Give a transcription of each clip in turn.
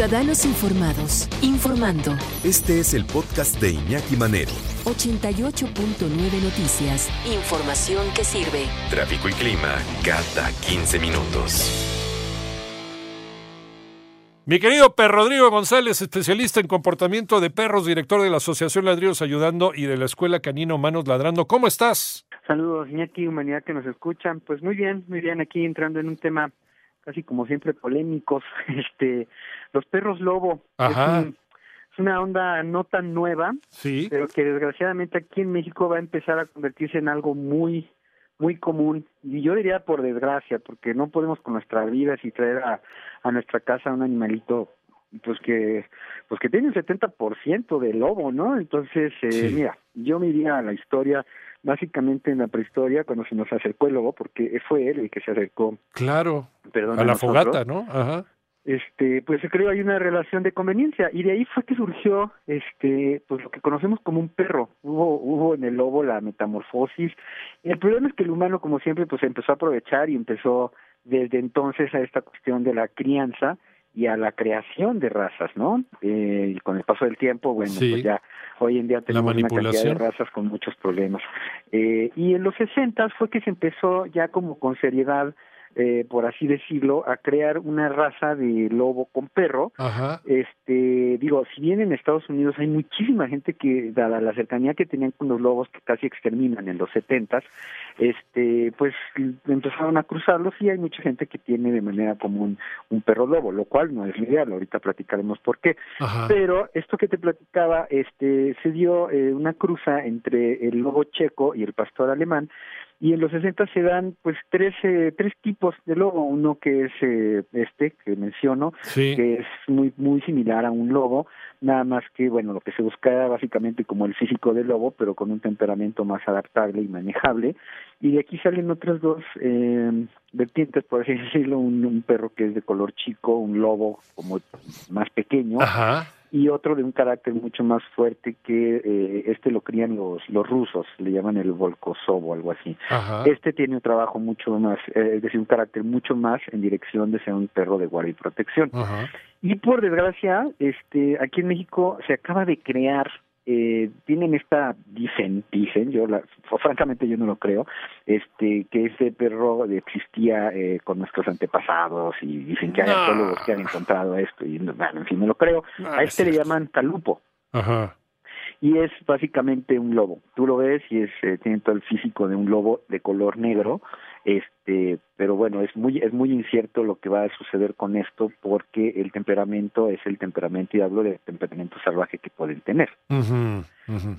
Ciudadanos informados, informando. Este es el podcast de Iñaki Manero. 88.9 Noticias. Información que sirve. Tráfico y clima cada 15 minutos. Mi querido Per Rodrigo González, especialista en comportamiento de perros, director de la Asociación Ladridos Ayudando y de la Escuela Canino Manos Ladrando. ¿Cómo estás? Saludos, Iñaki, humanidad que nos escuchan. Pues muy bien, muy bien, aquí entrando en un tema casi como siempre polémicos. Este, los perros lobo. Ajá. Es, un- es una onda no tan nueva, Sí. pero que desgraciadamente aquí en México va a empezar a convertirse en algo muy muy común y yo diría por desgracia porque no podemos con nuestras vidas y traer a, a nuestra casa un animalito pues que pues que tiene un 70% de lobo, ¿no? Entonces, eh, Sí. mira, yo me iría a la historia básicamente en la prehistoria cuando se nos acercó el lobo porque fue él el que se acercó, Claro. perdón, A la nosotros fogata, ¿no? Ajá. este pues creo hay una relación de conveniencia y de ahí fue que surgió este pues lo que conocemos como un perro hubo hubo en el lobo la metamorfosis y el problema es que el humano como siempre pues empezó a aprovechar y empezó desde entonces a esta cuestión de la crianza y a la creación de razas, ¿no? Eh, y con el paso del tiempo, bueno, Sí. pues ya hoy en día tenemos una cantidad de razas con muchos problemas. Eh, y en los 60 fue que se empezó ya como con seriedad eh, por así decirlo, a crear una raza de lobo con perro. Ajá. Este, digo, si bien en Estados Unidos hay muchísima gente que, dada la cercanía que tenían con los lobos que casi exterminan en los setentas, este, pues empezaron a cruzarlos y hay mucha gente que tiene de manera común un perro lobo, lo cual no es lo ideal. Ahorita platicaremos por qué. Ajá. Pero esto que te platicaba, este, se dio eh, una cruza entre el lobo checo y el pastor alemán, y en los 60 se dan pues tres eh, tres tipos de lobo, uno que es eh, este que menciono, Sí. que es muy muy similar a un lobo, nada más que bueno, lo que se busca básicamente como el físico del lobo, pero con un temperamento más adaptable y manejable, y de aquí salen otras dos eh, vertientes, por así decirlo, un, un perro que es de color chico, un lobo como más pequeño, Ajá. Y otro de un carácter mucho más fuerte que eh, este lo crían los los rusos, le llaman el volkosovo, algo así. Ajá. Este tiene un trabajo mucho más, eh, es decir, un carácter mucho más en dirección de ser un perro de guardia y protección. Ajá. Y por desgracia, este, aquí en México se acaba de crear, eh, tienen esta, dicen, dicen, yo la, francamente yo no lo creo, este, que ese perro existía eh, con nuestros antepasados y dicen que hay No. arqueólogos que han encontrado esto y bueno, en fin, no lo creo. No, A es este le llaman talupo Ajá. Y es básicamente un lobo. Tú lo ves y es eh, tiene todo el físico de un lobo de color negro, este, pero bueno, es muy es muy incierto lo que va a suceder con esto porque el temperamento es el temperamento y hablo de temperamento salvaje que pueden tener.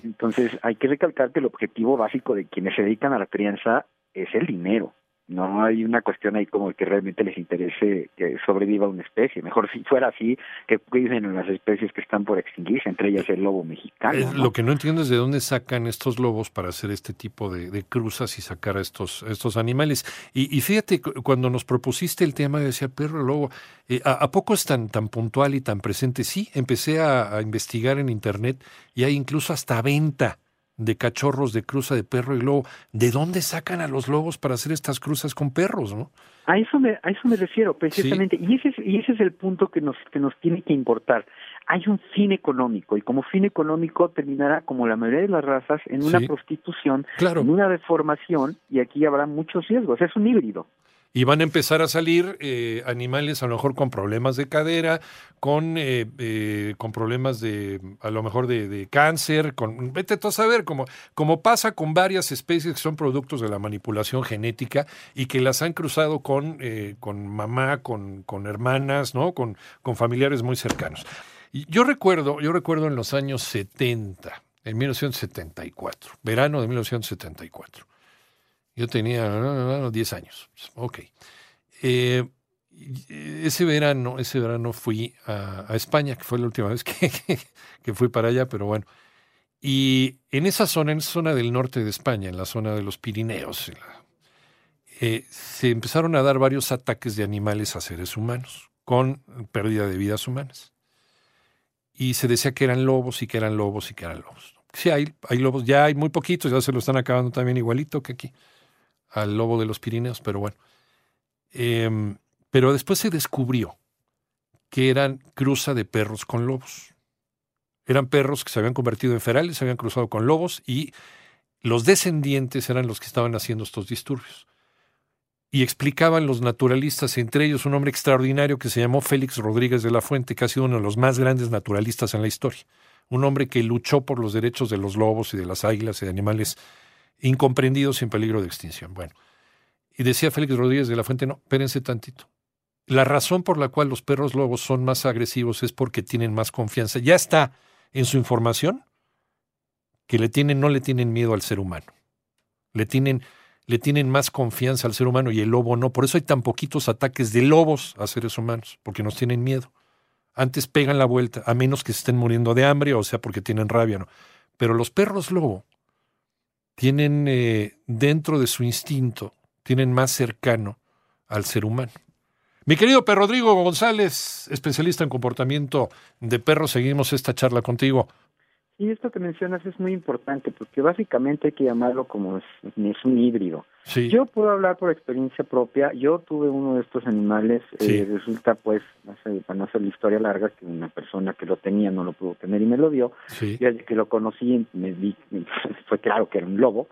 Entonces, hay que recalcar que el objetivo básico de quienes se dedican a la crianza es el dinero. No hay una cuestión ahí como que realmente les interese que sobreviva una especie. Mejor si fuera así, que cuiden en las especies que están por extinguirse, entre ellas el lobo mexicano. Eh, ¿no? Lo que no entiendo es de dónde sacan estos lobos para hacer este tipo de, de cruzas y sacar a estos, estos animales. Y, y fíjate, cu- cuando nos propusiste el tema, decía perro lobo, eh, ¿a, a poco es tan, tan puntual y tan presente? Sí, empecé a, a investigar en internet y hay incluso hasta venta de cachorros de cruza de perro y lobo. ¿De dónde sacan a los lobos para hacer estas cruzas con perros, no? A eso me, a eso me refiero, precisamente. Y, ese es, y ese es el punto que nos, que nos tiene que importar. Hay un fin económico, y como fin económico terminará, como la mayoría de las razas, en una Sí. prostitución, Claro. en una deformación, y aquí habrá muchos riesgos. Es un híbrido. Y van a empezar a salir eh, animales a lo mejor con problemas de cadera, con, eh, eh, con problemas de, a lo mejor de, cáncer, con, vete tú a saber, como, como pasa con varias especies que son productos de la manipulación genética y que las han cruzado con, con mamá, con, con hermanas, ¿no? Con, con familiares muy cercanos. Yo recuerdo, yo recuerdo en los años 70, en 1974, verano de 1974. Yo tenía ah, 10 años. Ok. Eh, ese verano, ese verano fui a, España, que fue la última vez que, que, fui para allá, pero bueno. Y en esa zona, en esa zona del norte de España, en la zona de los Pirineos, eh, se empezaron a dar varios ataques de animales a seres humanos, con pérdida de vidas humanas. Y se decía que eran lobos y que eran lobos y que eran lobos. Sí, hay, hay lobos, ya hay muy poquitos, ya se lo están acabando también igualito que aquí, al lobo de los Pirineos, pero bueno. Eh, pero después se descubrió que eran cruza de perros con lobos. Eran perros que se habían convertido en ferales, se habían cruzado con lobos y los descendientes eran los que estaban haciendo estos disturbios. Y explicaban los naturalistas, entre ellos un hombre extraordinario que se llamó Félix Rodríguez de la Fuente, que ha sido uno de los más grandes naturalistas en la historia. Un hombre que luchó por los derechos de los lobos y de las águilas y de animales incomprendidos en peligro de extinción. Bueno, y decía Félix Rodríguez de la Fuente, no, espérense tantito. La razón por la cual los perros lobos son más agresivos es porque tienen más confianza. Ya está en su información que le tienen, no le tienen miedo al ser humano. Le tienen, le tienen más confianza al ser humano y el lobo no. Por eso hay tan poquitos ataques de lobos a seres humanos, porque nos tienen miedo. Antes pegan la vuelta, a menos que estén muriendo de hambre o sea porque tienen rabia, ¿no? Pero los perros lobo tienen eh, dentro de su instinto, tienen más cercano al ser humano. Mi querido Per Rodrigo González, especialista en comportamiento de perros, seguimos esta charla contigo. Y esto que mencionas es muy importante porque básicamente hay que llamarlo como es, un híbrido. Yo puedo hablar por experiencia propia. Yo tuve uno de estos animales. Eh, resulta, pues, para no hacer la historia larga, que una persona que lo tenía no lo pudo tener y me lo dio. Y desde que lo conocí, me vi, fue claro que era un lobo.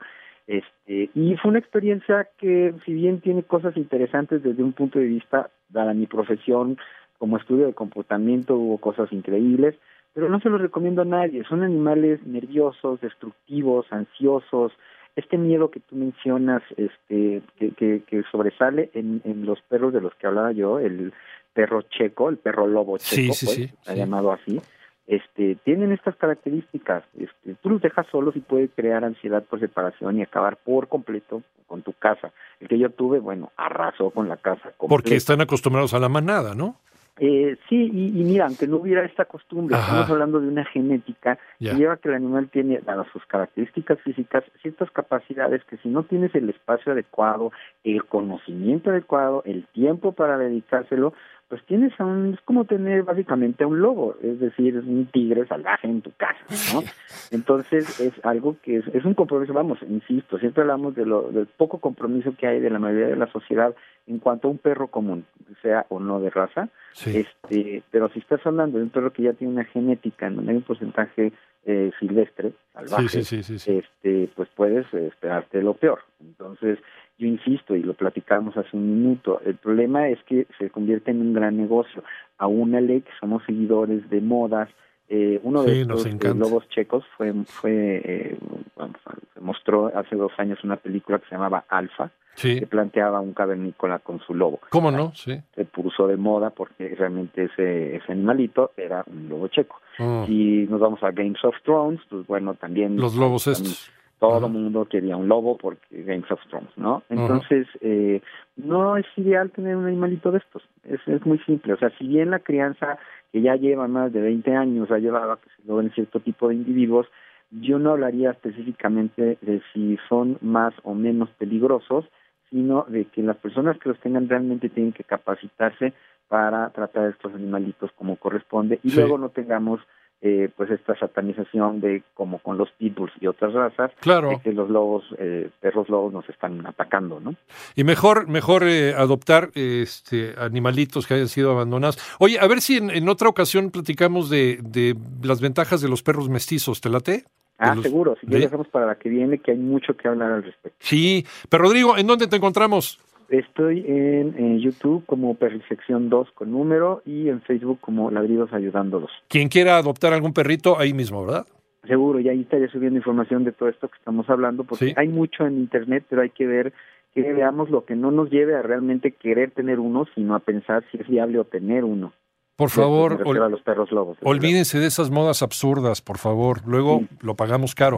Este, y fue una experiencia que, si bien tiene cosas interesantes desde un punto de vista, dada mi profesión como estudio de comportamiento, hubo cosas increíbles, pero no se los recomiendo a nadie. Son animales nerviosos, destructivos, ansiosos. Este miedo que tú mencionas, este, que, que, sobresale en, en los perros de los que hablaba yo, el perro checo, el perro lobo checo, pues, ha llamado así, este, tienen estas características. Este, tú los dejas solos y puede crear ansiedad por separación y acabar por completo con tu casa. El que yo tuve, bueno, arrasó con la casa. Completa. Porque están acostumbrados a la manada, ¿no? Eh, sí, y, mira, aunque no hubiera esta costumbre, estamos hablando de una genética que lleva que el animal tiene, dadas sus características físicas, ciertas capacidades que si no tienes el espacio adecuado, el conocimiento adecuado, el tiempo para dedicárselo, pues tienes a un, es como tener básicamente a un lobo, es decir, es un tigre salvaje en tu casa, ¿no? Entonces es algo que es, es un compromiso, vamos, insisto, siempre hablamos de lo, del poco compromiso que hay de la mayoría de la sociedad en cuanto a un perro común, sea o no de raza, este, pero si estás hablando de un perro que ya tiene una genética en donde hay un porcentaje eh, silvestre, salvaje, este, pues puedes esperarte lo peor. Entonces, yo insisto, y lo platicamos hace un minuto, el problema es que se convierte en un gran negocio. A una ley que somos seguidores de modas, eh, uno de eh, lobos checos fue, fue eh, se mostró hace dos años una película que se llamaba Alfa, que planteaba un cavernícola con su lobo. ¿Cómo no? Sí. Se puso de moda porque realmente ese, ese animalito era un lobo checo. Oh. Si nos vamos a Games of Thrones, pues bueno, también... Los lobos estos todo el mundo quería un lobo porque Games of Thrones, ¿no? Entonces, eh, no es ideal tener un animalito de estos. Es, es muy simple. O sea, si bien la crianza que ya lleva más de 20 años ha llevado a que se logren cierto tipo de individuos, yo no hablaría específicamente de si son más o menos peligrosos, sino de que las personas que los tengan realmente tienen que capacitarse para tratar a estos animalitos como corresponde y luego no tengamos eh, pues esta satanización de como con los pitbulls y otras razas claro. que los lobos eh, perros lobos nos están atacando no y mejor mejor eh, adoptar este animalitos que hayan sido abandonados. Oye a ver si en, otra ocasión platicamos de, de, las ventajas de los perros mestizos te late Ah, seguro, si ya dejamos para la que viene, que hay mucho que hablar al respecto. Sí, pero Rodrigo, ¿en dónde te encontramos? Estoy en, YouTube como Perrisección 2 con número y en Facebook como Ladridos Ayudándolos. Quien quiera adoptar algún perrito, ahí mismo, ¿verdad? Seguro, y ahí estaría subiendo información de todo esto que estamos hablando, porque hay mucho en Internet, pero hay que ver que veamos lo que no nos lleve a realmente querer tener uno, sino a pensar si es viable obtener uno. Por favor, los perros lobos, olvídense de esas modas absurdas, por favor. Luego lo pagamos caro.